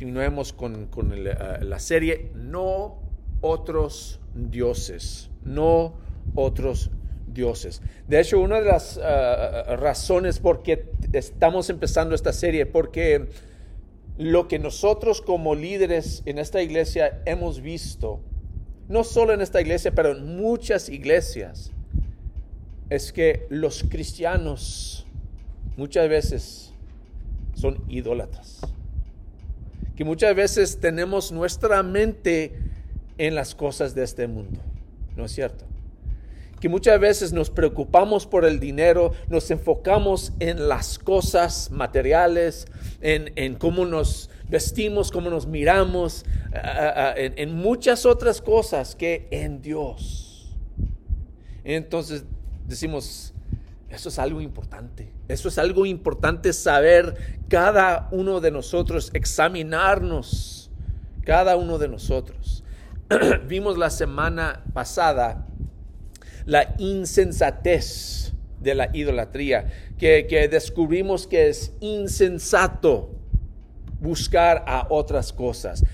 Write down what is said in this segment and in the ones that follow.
continuemos con, uh, la serie No otros dioses, no otros dioses. De hecho, una de las uh, razones por qué estamos empezando esta serie, porque lo que nosotros como líderes en esta iglesia hemos visto, no solo en esta iglesia, pero en muchas iglesias, es que los cristianos muchas veces son idólatras. Que muchas veces tenemos nuestra mente en las cosas de este mundo. ¿No es cierto? Que muchas veces nos preocupamos por el dinero, nos enfocamos en las cosas materiales, en, cómo nos vestimos, cómo nos miramos, en, en muchas otras cosas que en Dios. Entonces decimos, eso es algo importante. Eso es algo importante saber cada uno de nosotros, examinarnos cada uno de nosotros. Vimos la semana pasada la insensatez de la idolatría, que, que descubrimos que es insensato buscar a otras cosas,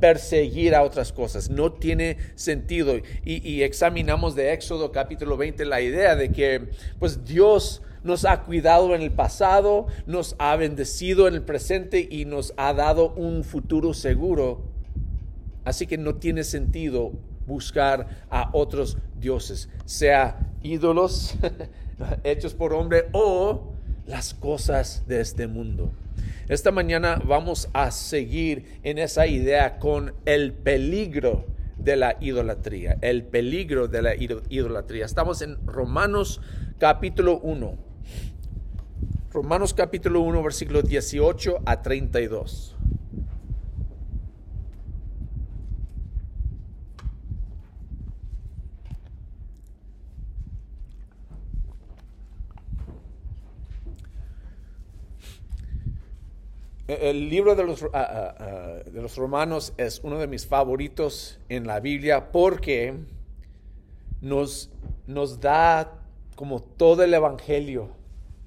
perseguir a otras cosas. No tiene sentido. Y, examinamos de Éxodo capítulo 20 la idea de que pues Dios nos ha cuidado en el pasado, nos ha bendecido en el presente y nos ha dado un futuro seguro. Así que no tiene sentido buscar a otros dioses, sea ídolos hechos por hombre o las cosas de este mundo. Esta mañana vamos a seguir en esa idea con el peligro de la idolatría, el peligro de la idolatría. Estamos en Romanos capítulo 1. Romanos capítulo 1, versículo 18 a 32. El libro de los, ah, ah, ah, de los romanos es uno de mis favoritos en la Biblia porque nos, nos da como todo el Evangelio.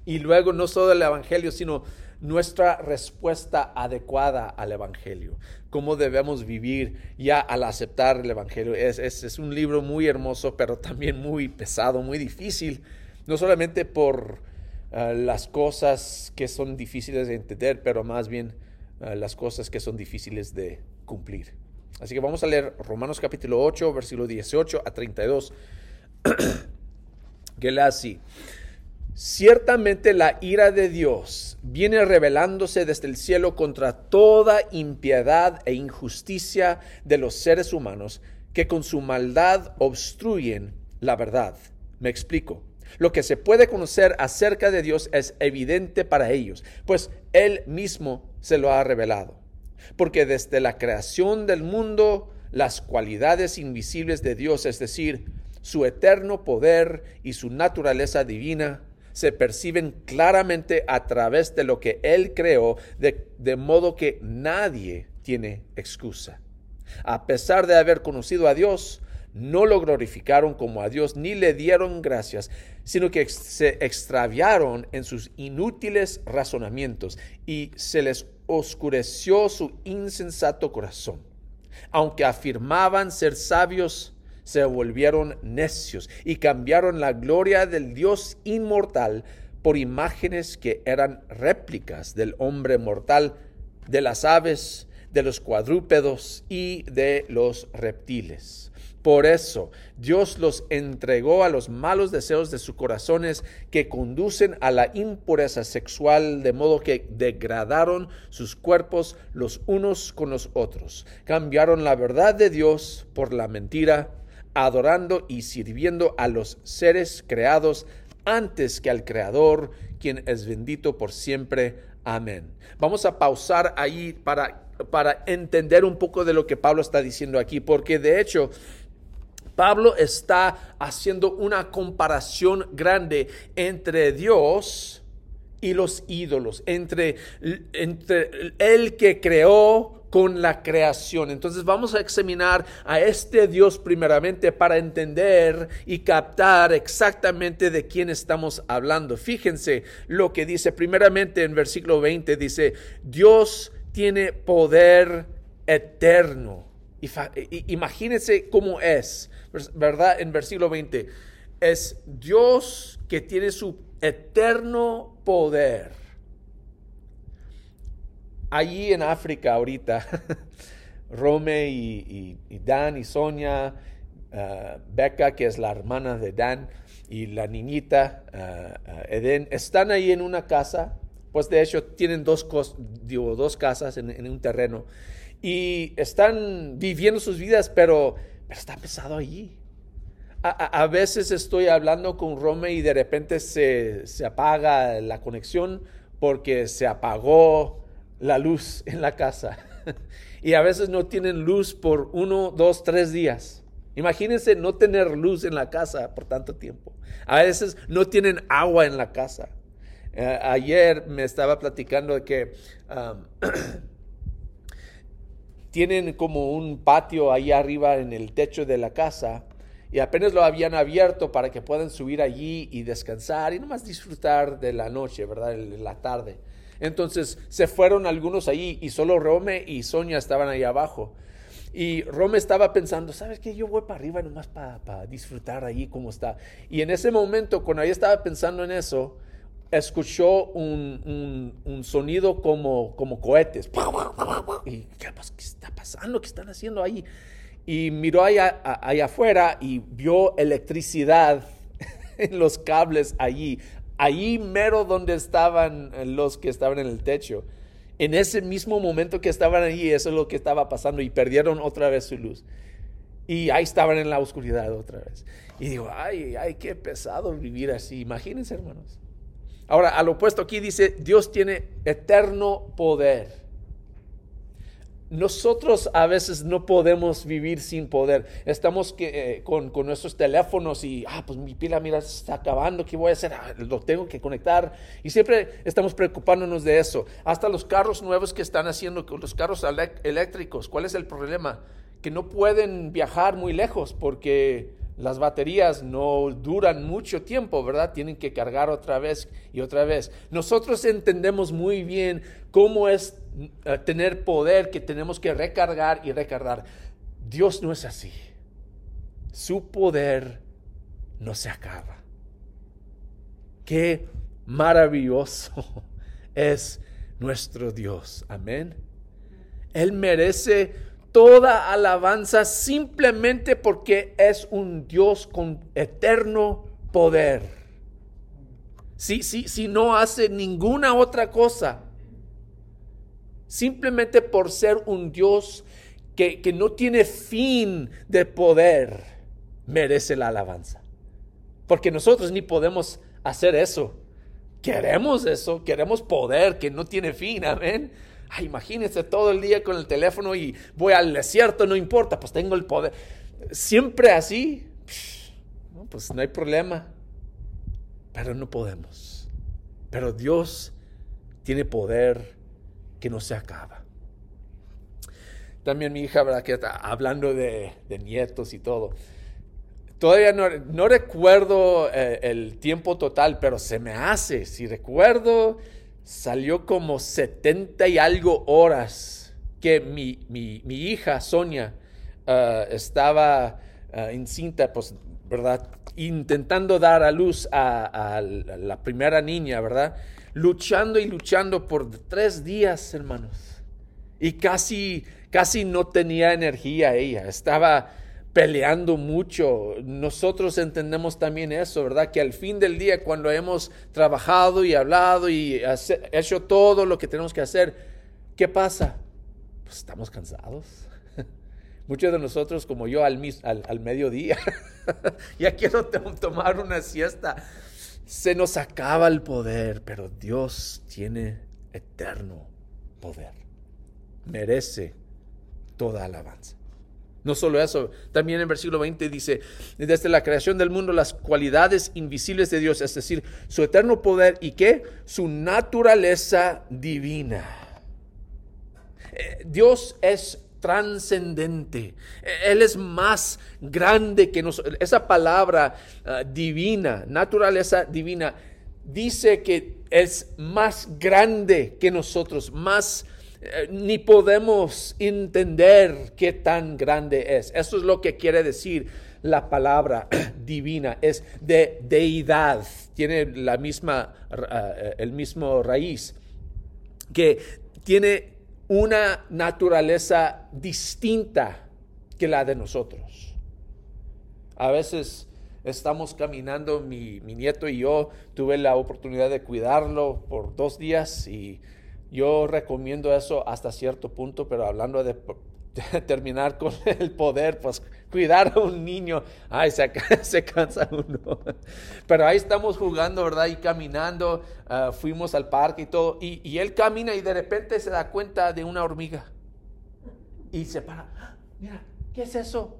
Y luego no solo el Evangelio, sino nuestra respuesta adecuada al Evangelio, cómo debemos vivir ya al aceptar el Evangelio. Es, es, es, un libro muy hermoso, pero también muy pesado, muy difícil, no solamente por Ah, las cosas que son difíciles de entender, pero más bien ah, las cosas que son difíciles de cumplir. Así que vamos a leer Romanos capítulo 8, versículo 18 a 32, que lee así. Ciertamente la ira de Dios viene revelándose desde el cielo contra toda impiedad e injusticia de los seres humanos que con su maldad obstruyen la verdad. Me explico. Lo que se puede conocer acerca de Dios es evidente para ellos, pues Él mismo se lo ha revelado. Porque desde la creación del mundo, las cualidades invisibles de Dios, es decir, su eterno poder y su naturaleza divina, se perciben claramente a través de lo que Él creó, de, de modo que nadie tiene excusa. A pesar de haber conocido a Dios, no lo glorificaron como a Dios ni le dieron gracias, sino que se extraviaron en sus inútiles razonamientos y se les oscureció su insensato corazón. Aunque afirmaban ser sabios, se volvieron necios y cambiaron la gloria del Dios inmortal por imágenes que eran réplicas del hombre mortal, de las aves, de los cuadrúpedos y de los reptiles. Por eso Dios los entregó a los malos deseos de sus corazones que conducen a la impureza sexual, de modo que degradaron sus cuerpos los unos con los otros. Cambiaron la verdad de Dios por la mentira, adorando y sirviendo a los seres creados antes que al Creador, quien es bendito por siempre. Amén. Vamos a pausar ahí para, para entender un poco de lo que Pablo está diciendo aquí, porque de hecho Pablo está haciendo una comparación grande entre Dios y los ídolos, entre, entre el que creó con la creación. Entonces vamos a examinar a este Dios primeramente para entender y captar exactamente de quién estamos hablando. Fíjense lo que dice primeramente en versículo 20, dice, Dios tiene poder eterno. Imagínense cómo es, ¿verdad? En versículo 20, es Dios que tiene su eterno poder. Allí en África ahorita, Rome y, Dan y Sonia, uh, Becca, que es la hermana de Dan, y la niñita uh, uh, Eden, están ahí en una casa, pues de hecho tienen dos, dos casas en, un terreno, y están viviendo sus vidas, pero, pero está pesado allí. A, veces estoy hablando con Rome y de repente se, se apaga la conexión porque se apagó la luz en la casa. y a veces no tienen luz por uno, dos, tres días. Imagínense no tener luz en la casa por tanto tiempo. A veces no tienen agua en la casa. Eh, ayer me estaba platicando de que tienen como un patio ahí arriba en el techo de la casa y apenas lo habían abierto para que puedan subir allí y descansar y nomás disfrutar de la noche, ¿verdad? La tarde. Entonces se fueron algunos ahí y solo Rome y Sonia estaban ahí abajo. Y Rome estaba pensando, ¿sabes qué? Yo voy para arriba nomás para disfrutar ahí como está. Y en ese momento, cuando ella estaba pensando en eso, escuchó un, sonido como, como cohetes. Y, ¿qué, ¿qué está pasando? ¿Qué están haciendo ahí? y miró allá, allá afuera y vio electricidad en los cables allí, allí mero donde estaban los que estaban en el techo. En ese mismo momento que estaban allí, eso es lo que estaba pasando y perdieron otra vez su luz. Y ahí estaban en la oscuridad otra vez. Y digo, ay, ay, qué pesado vivir así. Imagínense, hermanos. Ahora, al opuesto aquí dice, Dios tiene eterno poder nosotros a veces no podemos vivir sin poder. Estamos eh, con, nuestros teléfonos y, ah, pues mi pila, mira, se está acabando, ¿qué voy a hacer? Ah, lo tengo que conectar. Y siempre estamos preocupándonos de eso. Hasta los carros nuevos que están haciendo, los carros eléctricos, ¿cuál es el problema? Que no pueden viajar muy lejos porque las baterías no duran mucho tiempo, ¿verdad? Tienen que cargar otra vez y otra vez. Nosotros entendemos muy bien cómo es eh, tener poder que tenemos que recargar y recargar. Dios no es así. Su poder no se acaba. Qué maravilloso es nuestro Dios. Amén. Él merece toda alabanza simplemente porque es un Dios con eterno poder. Si, si, no hace ninguna otra cosa, simplemente por ser un Dios que, que no tiene fin de poder, merece la alabanza. Porque nosotros ni podemos hacer eso. Queremos eso, queremos poder que no tiene fin, amén imagínense todo el día con el teléfono y voy al desierto, no importa, pues tengo el poder. Siempre así, pues no hay problema. Pero no podemos. Pero Dios tiene poder que no se acaba. También mi hija, ¿verdad? Que está hablando de, nietos y todo. Todavía no, recuerdo eh, el tiempo total, pero se me hace. Si recuerdo, salió como 70 y algo horas que mi, hija Sonia ah, estaba uh, encinta, pues, ¿verdad? Intentando dar a luz a, la primera niña, ¿verdad? Luchando y luchando por tres días, hermanos. Y casi, casi no tenía energía ella. Estaba peleando mucho. Nosotros entendemos también eso, ¿verdad? Que al fin del día, cuando hemos trabajado y hablado y hecho todo lo que tenemos que hacer, ¿qué pasa? Pues estamos cansados. Muchos de nosotros, como yo, al, al, mediodía, ya quiero tomar una siesta. Se nos acaba el poder, pero Dios tiene eterno poder. Merece toda alabanza. No solo eso, también en versículo 20 dice, desde la creación del mundo las cualidades invisibles de Dios, es decir, su eterno poder y qué? Su naturaleza divina. Eh, Dios es trascendente. Él es más grande que nosotros. Esa palabra ah, divina, naturaleza divina, dice que es más grande que nosotros, más eh, ni podemos entender qué tan grande es. Eso es lo que quiere decir la palabra divina, es de deidad, tiene la misma, eh, el mismo raíz, que tiene una naturaleza distinta que la de nosotros. A veces estamos caminando, mi, mi, nieto y yo, tuve la oportunidad de cuidarlo por dos días y yo recomiendo eso hasta cierto punto, pero hablando de, terminar con el poder, pues cuidar a un niño, ay, se, se cansa uno. Pero ahí estamos jugando, ¿verdad? Y caminando, ah, fuimos al parque y todo, y, él camina y de repente se da cuenta de una hormiga. Y se para, ah, mira, ¿qué es eso?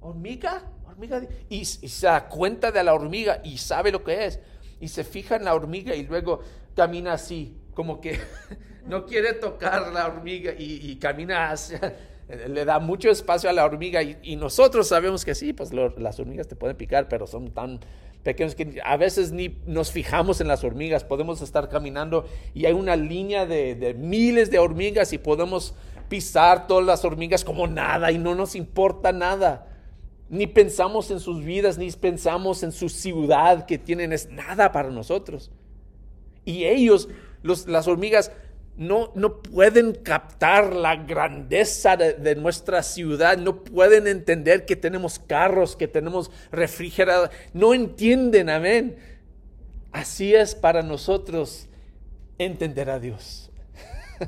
¿Hormiga? ¿Hormiga? Y, y se da cuenta de la hormiga y sabe lo que es. Y se fija en la hormiga y luego camina así como que no quiere tocar la hormiga y, camina hacia, le da mucho espacio a la hormiga y, nosotros sabemos que sí, pues las hormigas te pueden picar, pero son tan pequeños que a veces ni nos fijamos en las hormigas, podemos estar caminando y hay una línea de, miles de hormigas y podemos pisar todas las hormigas como nada y no nos importa nada. Ni pensamos en sus vidas, ni pensamos en su ciudad que tienen, es nada para nosotros. Y ellos las hormigas no, no, pueden captar la grandeza de, nuestra ciudad, no pueden entender que tenemos carros, que tenemos refrigerador, no entienden, amén. Así es para nosotros entender a Dios.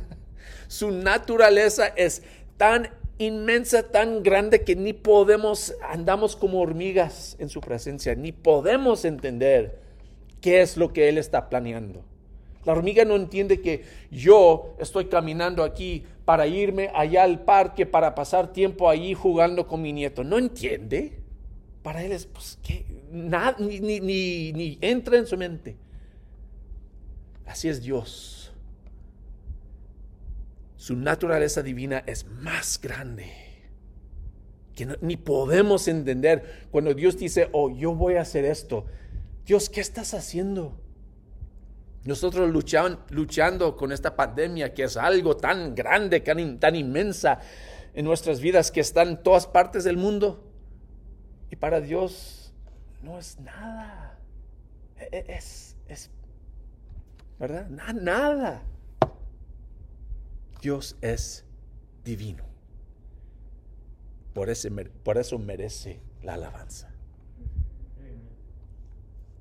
Su naturaleza es tan inmensa, tan grande que ni podemos, andamos como hormigas en su presencia, ni podemos entender qué es lo que Él está planeando. La hormiga no entiende que yo estoy caminando aquí para irme allá al parque, para pasar tiempo allí jugando con mi nieto. No entiende. Para él es, pues, que nada, ni, ni, ni, ni entra en su mente. Así es Dios. Su naturaleza divina es más grande. Que ni podemos entender cuando Dios dice, oh, yo voy a hacer esto. Dios, ¿qué estás haciendo? Nosotros luchando con esta pandemia que es algo tan grande, tan, inmensa en nuestras vidas que está en todas partes del mundo. Y para Dios no es nada. E, e, es, es ¿verdad? nada. Dios es divino. Por, ese, por eso merece la alabanza.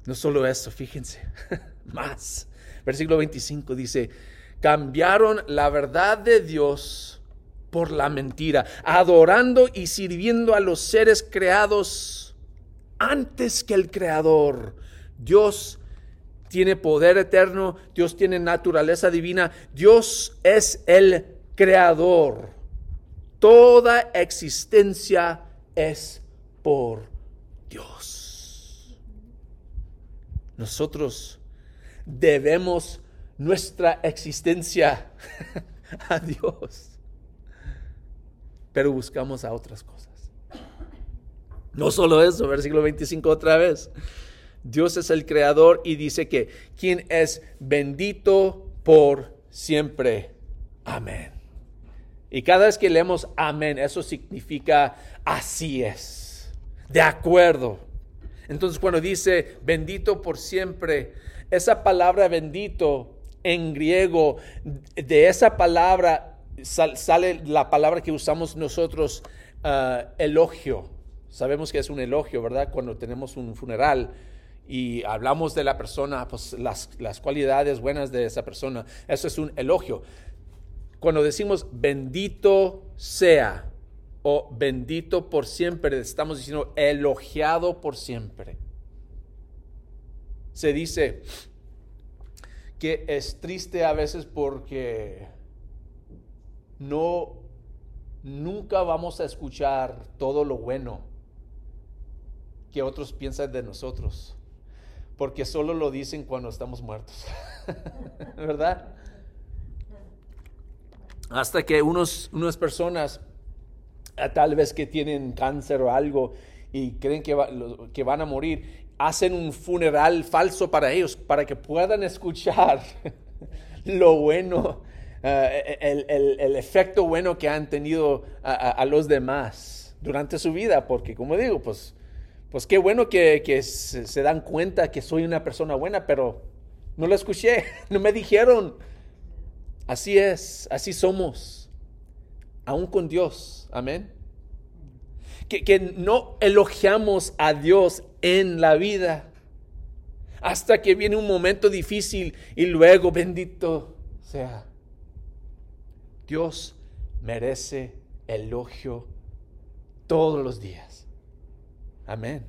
No solo eso, fíjense, más. Versículo 25 dice, cambiaron la verdad de Dios por la mentira, adorando y sirviendo a los seres creados antes que el Creador. Dios tiene poder eterno, Dios tiene naturaleza divina, Dios es el Creador. Toda existencia es por Dios. Nosotros debemos nuestra existencia a Dios. Pero buscamos a otras cosas. No solo eso, versículo 25 otra vez. Dios es el creador y dice que quien es bendito por siempre. Amén. Y cada vez que leemos amén, eso significa así es. De acuerdo. Entonces cuando dice bendito por siempre, esa palabra bendito en griego, de esa palabra sale la palabra que usamos nosotros, ah, elogio. Sabemos que es un elogio, ¿verdad? Cuando tenemos un funeral y hablamos de la persona, pues las, las cualidades buenas de esa persona, eso es un elogio. Cuando decimos bendito sea o bendito por siempre, estamos diciendo elogiado por siempre se dice que es triste a veces porque no nunca vamos a escuchar todo lo bueno que otros piensan de nosotros, porque solo lo dicen cuando estamos muertos, ¿verdad? Hasta que unos, unas personas, tal vez que tienen cáncer o algo, y creen que, que van a morir, hacen un funeral falso para ellos, para que puedan escuchar lo bueno eh, el, efecto bueno que han tenido a, los demás durante su vida, porque como digo, pues, pues qué bueno que, se, se, dan cuenta que soy una persona buena, pero no lo escuché, no me dijeron. Así es, así somos, aún con Dios, amén que, no elogiamos a Dios en la vida hasta que viene un momento difícil y luego bendito sea. Dios merece elogio todos los días. Amén.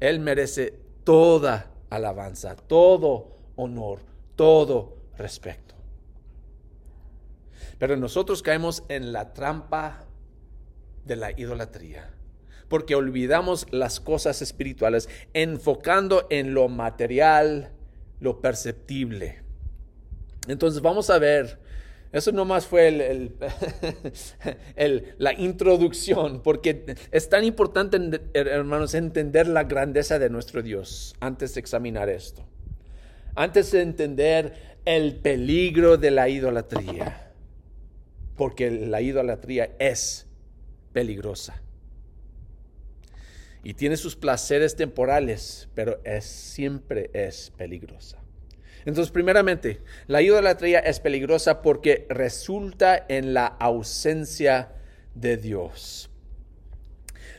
Él merece toda alabanza, todo honor, todo respeto. Pero nosotros caemos en la trampa de la idolatría. Porque olvidamos las cosas espirituales enfocando en lo material, lo perceptible. Entonces vamos a ver, eso nomás fue la introducción, porque es tan importante, hermanos, entender la grandeza de nuestro Dios antes de examinar esto. Antes de entender el peligro de la idolatría. Porque la idolatría es peligrosa. Y tiene sus placeres temporales, pero es, siempre es peligrosa. Entonces, primeramente, la idolatría es peligrosa porque resulta en la ausencia de Dios.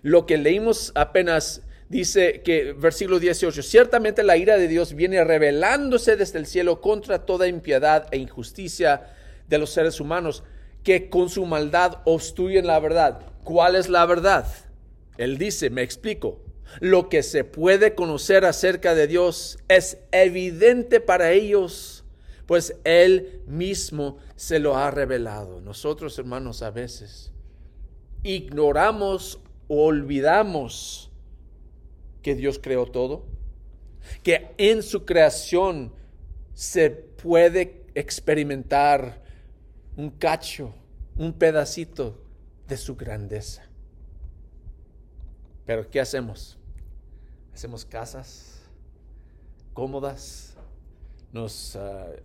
Lo que leímos apenas dice que, versículo 18, ciertamente la ira de Dios viene revelándose desde el cielo contra toda impiedad e injusticia de los seres humanos que con su maldad obstruyen la verdad. ¿Cuál es la verdad? Él dice, me explico, lo que se puede conocer acerca de Dios es evidente para ellos, pues Él mismo se lo ha revelado. Nosotros, hermanos, a veces ignoramos o olvidamos que Dios creó todo, que en su creación se puede experimentar un cacho, un pedacito de su grandeza. Pero ¿qué hacemos? Hacemos casas cómodas, nos uh,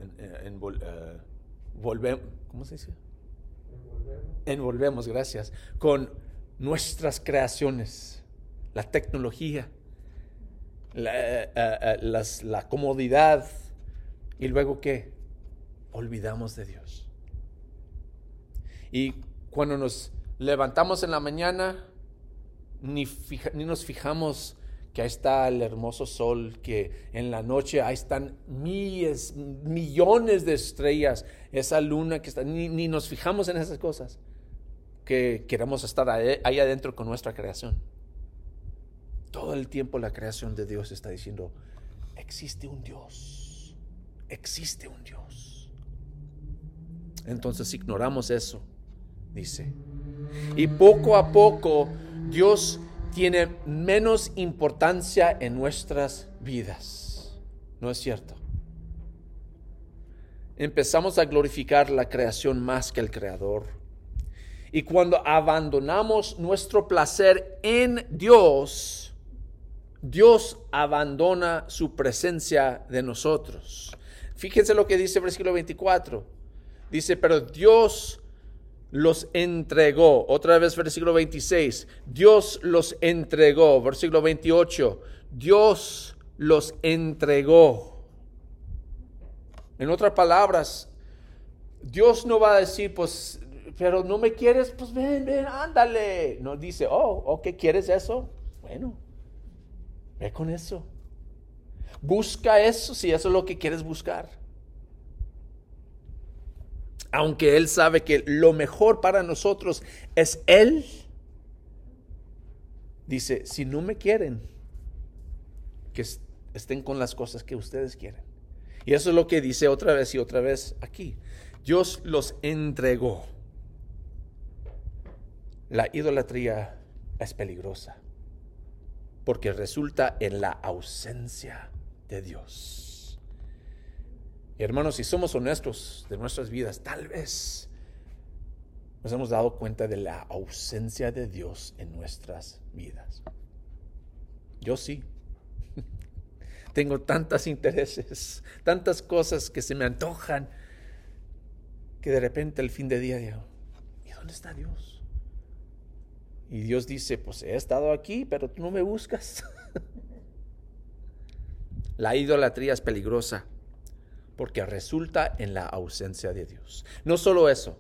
volvemos, ¿cómo se dice? Envolvemos. Envolvemos, gracias, con nuestras creaciones, la tecnología, la, la comodidad, y luego ¿qué? Olvidamos de Dios. Y cuando nos levantamos en la mañana, ni, ni nos fijamos que ahí está el hermoso sol, que en la noche ahí están miles, millones de estrellas, esa luna que está, ni, ni nos fijamos en esas cosas, que queremos estar ahí, ahí, adentro con nuestra creación. Todo el tiempo la creación de Dios está diciendo, existe un Dios, existe un Dios. Entonces ignoramos eso dice. Y poco a poco Dios tiene menos importancia en nuestras vidas. ¿No es cierto? Empezamos a glorificar la creación más que el creador. Y cuando abandonamos nuestro placer en Dios, Dios abandona su presencia de nosotros. Fíjense lo que dice el versículo 24. Dice, pero Dios los entregó. Otra vez versículo 26. Dios los entregó. Versículo 28. Dios los entregó. En otras palabras, Dios no va a decir, pues, pero no me quieres, pues ven, ven, ándale. No dice, oh, ¿qué quieres eso? Bueno, ve con eso. Busca eso si eso es lo que quieres buscar aunque Él sabe que lo mejor para nosotros es Él, dice, si no me quieren, que estén con las cosas que ustedes quieren. Y eso es lo que dice otra vez y otra vez aquí. Dios los entregó. La idolatría es peligrosa porque resulta en la ausencia de Dios hermanos, si somos honestos de nuestras vidas, tal vez nos hemos dado cuenta de la ausencia de Dios en nuestras vidas. Yo sí. Tengo tantos intereses, tantas cosas que se me antojan que de repente al fin de día digo, ¿y dónde está Dios? Y Dios dice, pues he estado aquí, pero tú no me buscas. la idolatría es peligrosa porque resulta en la ausencia de Dios. No solo eso,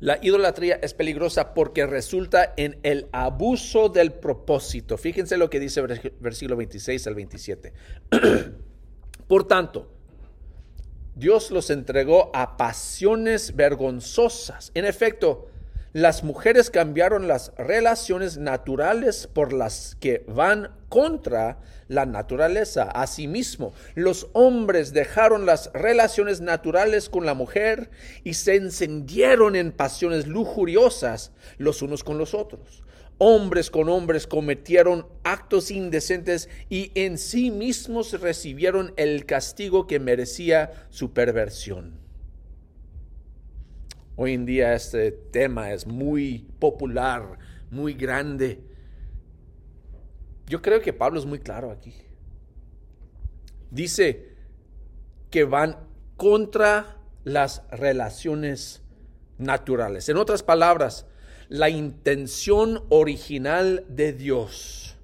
la idolatría es peligrosa porque resulta en el abuso del propósito. Fíjense lo que dice versículo 26 al 27. Por tanto, Dios los entregó a pasiones vergonzosas. En efecto, las mujeres cambiaron las relaciones naturales por las que van contra la naturaleza. Asimismo, los hombres dejaron las relaciones naturales con la mujer y se encendieron en pasiones lujuriosas los unos con los otros. Hombres con hombres cometieron actos indecentes y en sí mismos recibieron el castigo que merecía su perversión. Hoy en día este tema es muy popular, muy grande. Yo creo que Pablo es muy claro aquí. Dice que van contra las relaciones naturales. En otras palabras, la intención original de Dios,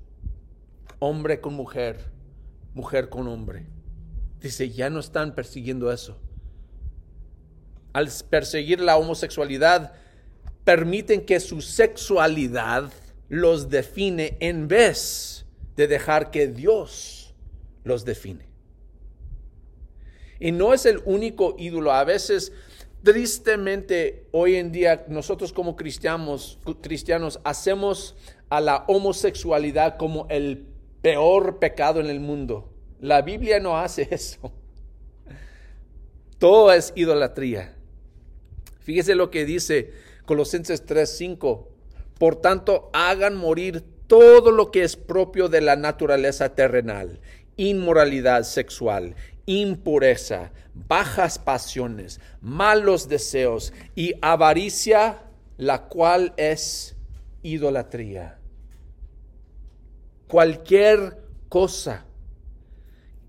hombre con mujer, mujer con hombre. Dice, ya no están persiguiendo eso al perseguir la homosexualidad, permiten que su sexualidad los define en vez de dejar que Dios los define. Y no es el único ídolo. A veces, tristemente, hoy en día nosotros como cristianos, hacemos a la homosexualidad como el peor pecado en el mundo. La Biblia no hace eso. Todo es idolatría. Fíjese lo que dice Colosenses 3:5. Por tanto, hagan morir todo lo que es propio de la naturaleza terrenal, inmoralidad sexual, impureza, bajas pasiones, malos deseos y avaricia, la cual es idolatría. Cualquier cosa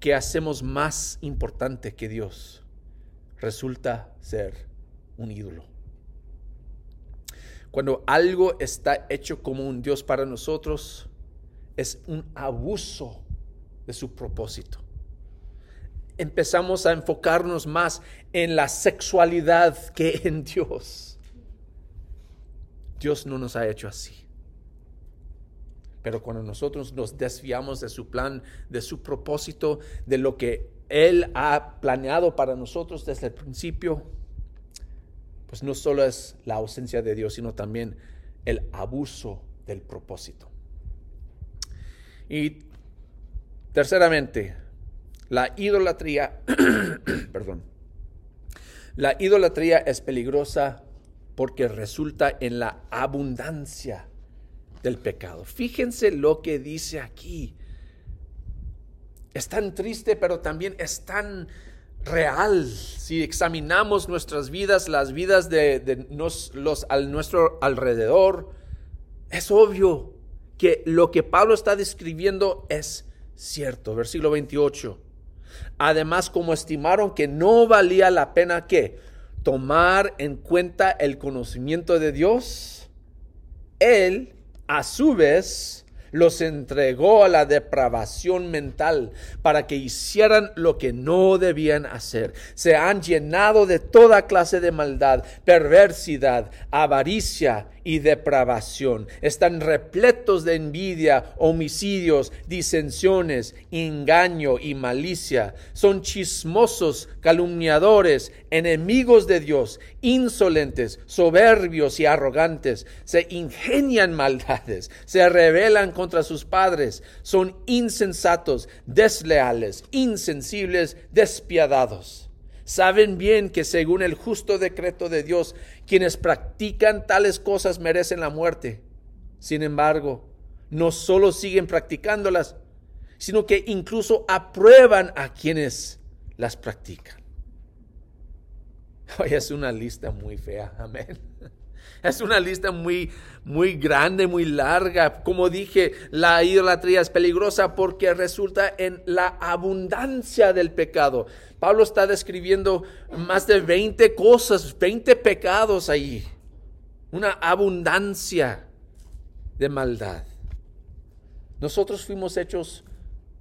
que hacemos más importante que Dios resulta ser un ídolo. Cuando algo está hecho como un Dios para nosotros, es un abuso de su propósito. Empezamos a enfocarnos más en la sexualidad que en Dios. Dios no nos ha hecho así. Pero cuando nosotros nos desviamos de su plan, de su propósito, de lo que Él ha planeado para nosotros desde el principio, pues no solo es la ausencia de Dios, sino también el abuso del propósito. Y terceramente, la idolatría, perdón, la idolatría es peligrosa porque resulta en la abundancia del pecado. Fíjense lo que dice aquí. Es tan triste, pero también es tan real. Si examinamos nuestras vidas, las vidas de, los al nuestro alrededor, es obvio que lo que Pablo está describiendo es cierto. Versículo 28. Además, como estimaron que no valía la pena que tomar en cuenta el conocimiento de Dios, él a su vez los entregó a la depravación mental para que hicieran lo que no debían hacer. Se han llenado de toda clase de maldad, perversidad, avaricia y depravación. Están repletos de envidia, homicidios, disensiones, engaño y malicia. Son chismosos, calumniadores, enemigos de Dios, insolentes, soberbios y arrogantes. Se ingenian maldades, se rebelan contra sus padres. Son insensatos, desleales, insensibles, despiadados Saben bien que según el justo decreto de Dios, quienes practican tales cosas merecen la muerte. Sin embargo, no solo siguen practicándolas, sino que incluso aprueban a quienes las practican. Hoy es una lista muy fea, amén. Es una lista muy, muy grande, muy larga. Como dije, la idolatría es peligrosa porque resulta en la abundancia del pecado. Pablo está describiendo más de 20 cosas, 20 pecados ahí. Una abundancia de maldad. Nosotros fuimos hechos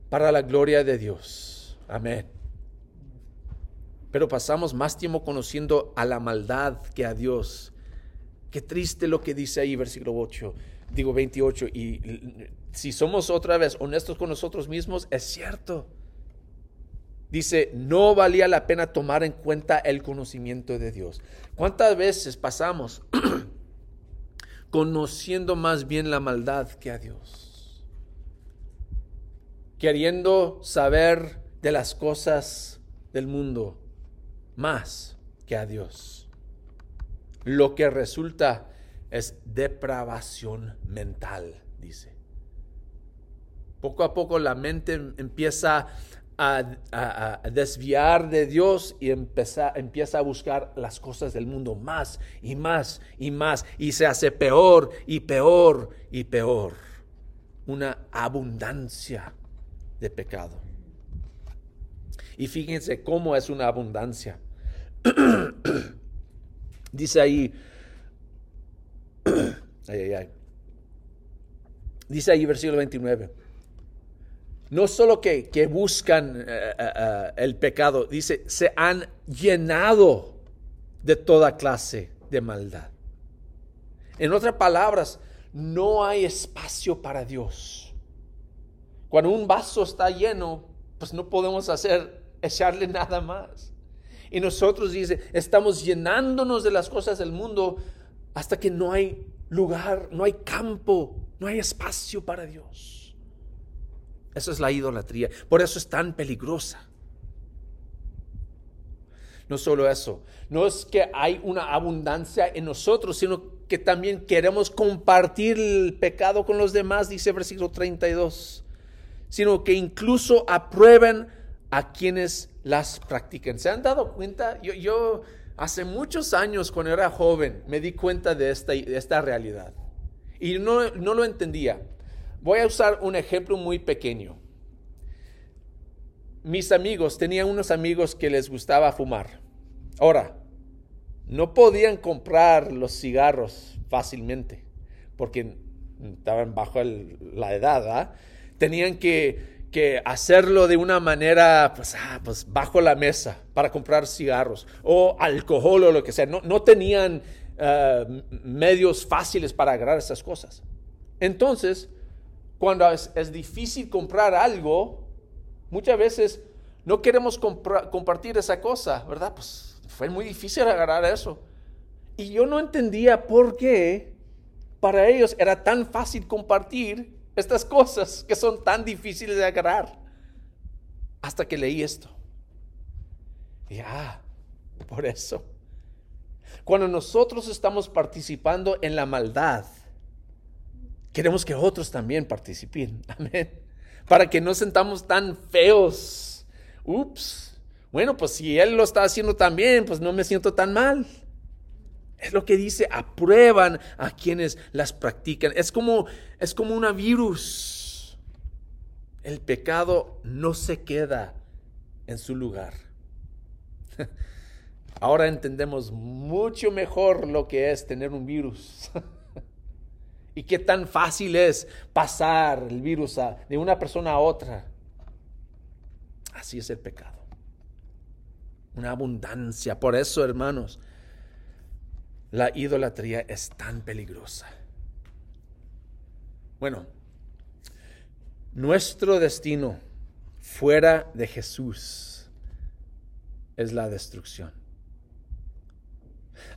para la gloria de Dios. Amén. Pero pasamos más tiempo conociendo a la maldad que a Dios. Qué triste lo que dice ahí, versículo 8, digo 28. Y si somos otra vez honestos con nosotros mismos, es cierto. Dice, no valía la pena tomar en cuenta el conocimiento de Dios. ¿Cuántas veces pasamos conociendo más bien la maldad que a Dios? Queriendo saber de las cosas del mundo más que a Dios. Lo que resulta es depravación mental, dice. Poco a poco la mente empieza a, desviar de Dios y empieza, empieza a buscar las cosas del mundo más y más y más y se hace peor y peor y peor. Una abundancia de pecado. Y fíjense cómo es una abundancia. Dice ahí, Dice ahí versículo 29. No solo que, buscan eh, eh, eh, el pecado, dice, se han llenado de toda clase de maldad. En otras palabras, no hay espacio para Dios. Cuando un vaso está lleno, pues no podemos hacer, echarle nada más. Y nosotros, dice, estamos llenándonos de las cosas del mundo hasta que no hay lugar, no hay campo, no hay espacio para Dios. Eso es la idolatría. Por eso es tan peligrosa. No solo eso, no es que hay una abundancia en nosotros, sino que también queremos compartir el pecado con los demás, dice versículo 32, sino que incluso aprueben a quienes las practiquen. ¿Se han dado cuenta? Yo, yo hace muchos años, cuando era joven, me di cuenta de esta, de esta realidad. Y no, no lo entendía. Voy a usar un ejemplo muy pequeño. Mis amigos, tenía unos amigos que les gustaba fumar. Ahora, no podían comprar los cigarros fácilmente porque estaban bajo la edad. Tenían que que hacerlo de una manera, pues, ah, pues, bajo la mesa para comprar cigarros o alcohol o lo que sea. No, tenían eh, medios fáciles para agarrar esas cosas. Entonces, cuando es, difícil comprar algo, muchas veces no queremos compartir esa cosa, ¿verdad? Pues fue muy difícil agarrar eso. Y yo no entendía por qué para ellos era tan fácil compartir estas cosas que son tan difíciles de agarrar. Hasta que leí esto. Y ah, por eso. Cuando nosotros estamos participando en la maldad, queremos que otros también participen. Amén. Para que no sentamos tan feos. Ups. Bueno, pues si él lo está haciendo también, pues no me siento tan mal. Es lo que dice, aprueban a quienes las practican. Es como, es como virus. El pecado no se queda en su lugar. Ahora entendemos mucho mejor lo que es tener un virus. y qué tan fácil es pasar el virus de una persona a otra. Así es el pecado. Una abundancia. Por eso, hermanos, la idolatría es tan peligrosa. Bueno, nuestro destino fuera de Jesús es la destrucción.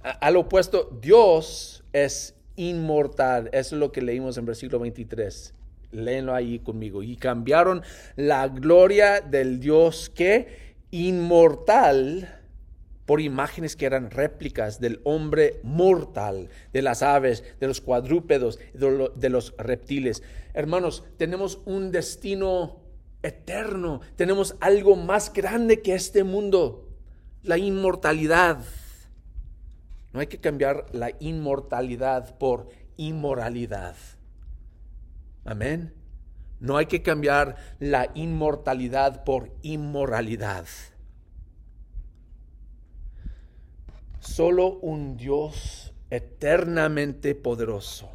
al opuesto, Dios es inmortal. Eso es lo que leímos en versículo 23. Léenlo ahí conmigo. Y cambiaron la gloria del Dios que inmortal por imágenes que eran réplicas del hombre mortal, de las aves, de los cuadrúpedos, de los reptiles. Hermanos, tenemos un destino eterno, tenemos algo más grande que este mundo, la inmortalidad. No hay que cambiar la inmortalidad por inmoralidad. Amén. No hay que cambiar la inmortalidad por inmoralidad. Solo un Dios eternamente poderoso,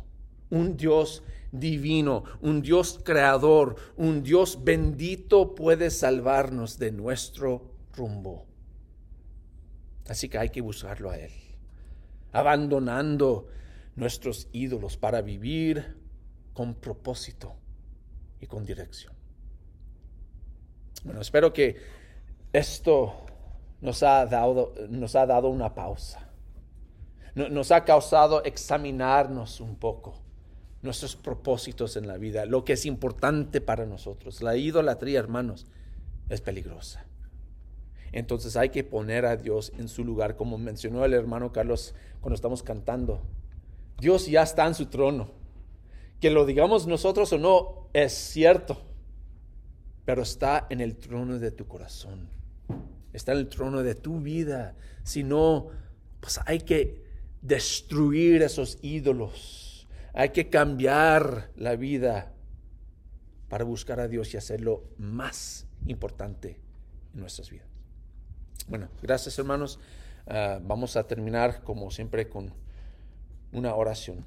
un Dios divino, un Dios creador, un Dios bendito puede salvarnos de nuestro rumbo. Así que hay que buscarlo a Él, abandonando nuestros ídolos para vivir con propósito y con dirección. Bueno, espero que esto nos ha dado, nos ha dado una pausa. Nos ha causado examinarnos un poco nuestros propósitos en la vida, lo que es importante para nosotros. La idolatría, hermanos, es peligrosa. Entonces hay que poner a Dios en su lugar, como mencionó el hermano Carlos cuando estamos cantando. Dios ya está en su trono. Que lo digamos nosotros o no, es cierto, pero está en el trono de tu corazón. Está en el trono de tu vida. Si no, pues hay que destruir esos ídolos hay que cambiar la vida para buscar a Dios y hacerlo más importante en nuestras vidas. Bueno, gracias hermanos. Ah, vamos a terminar como siempre con una oración.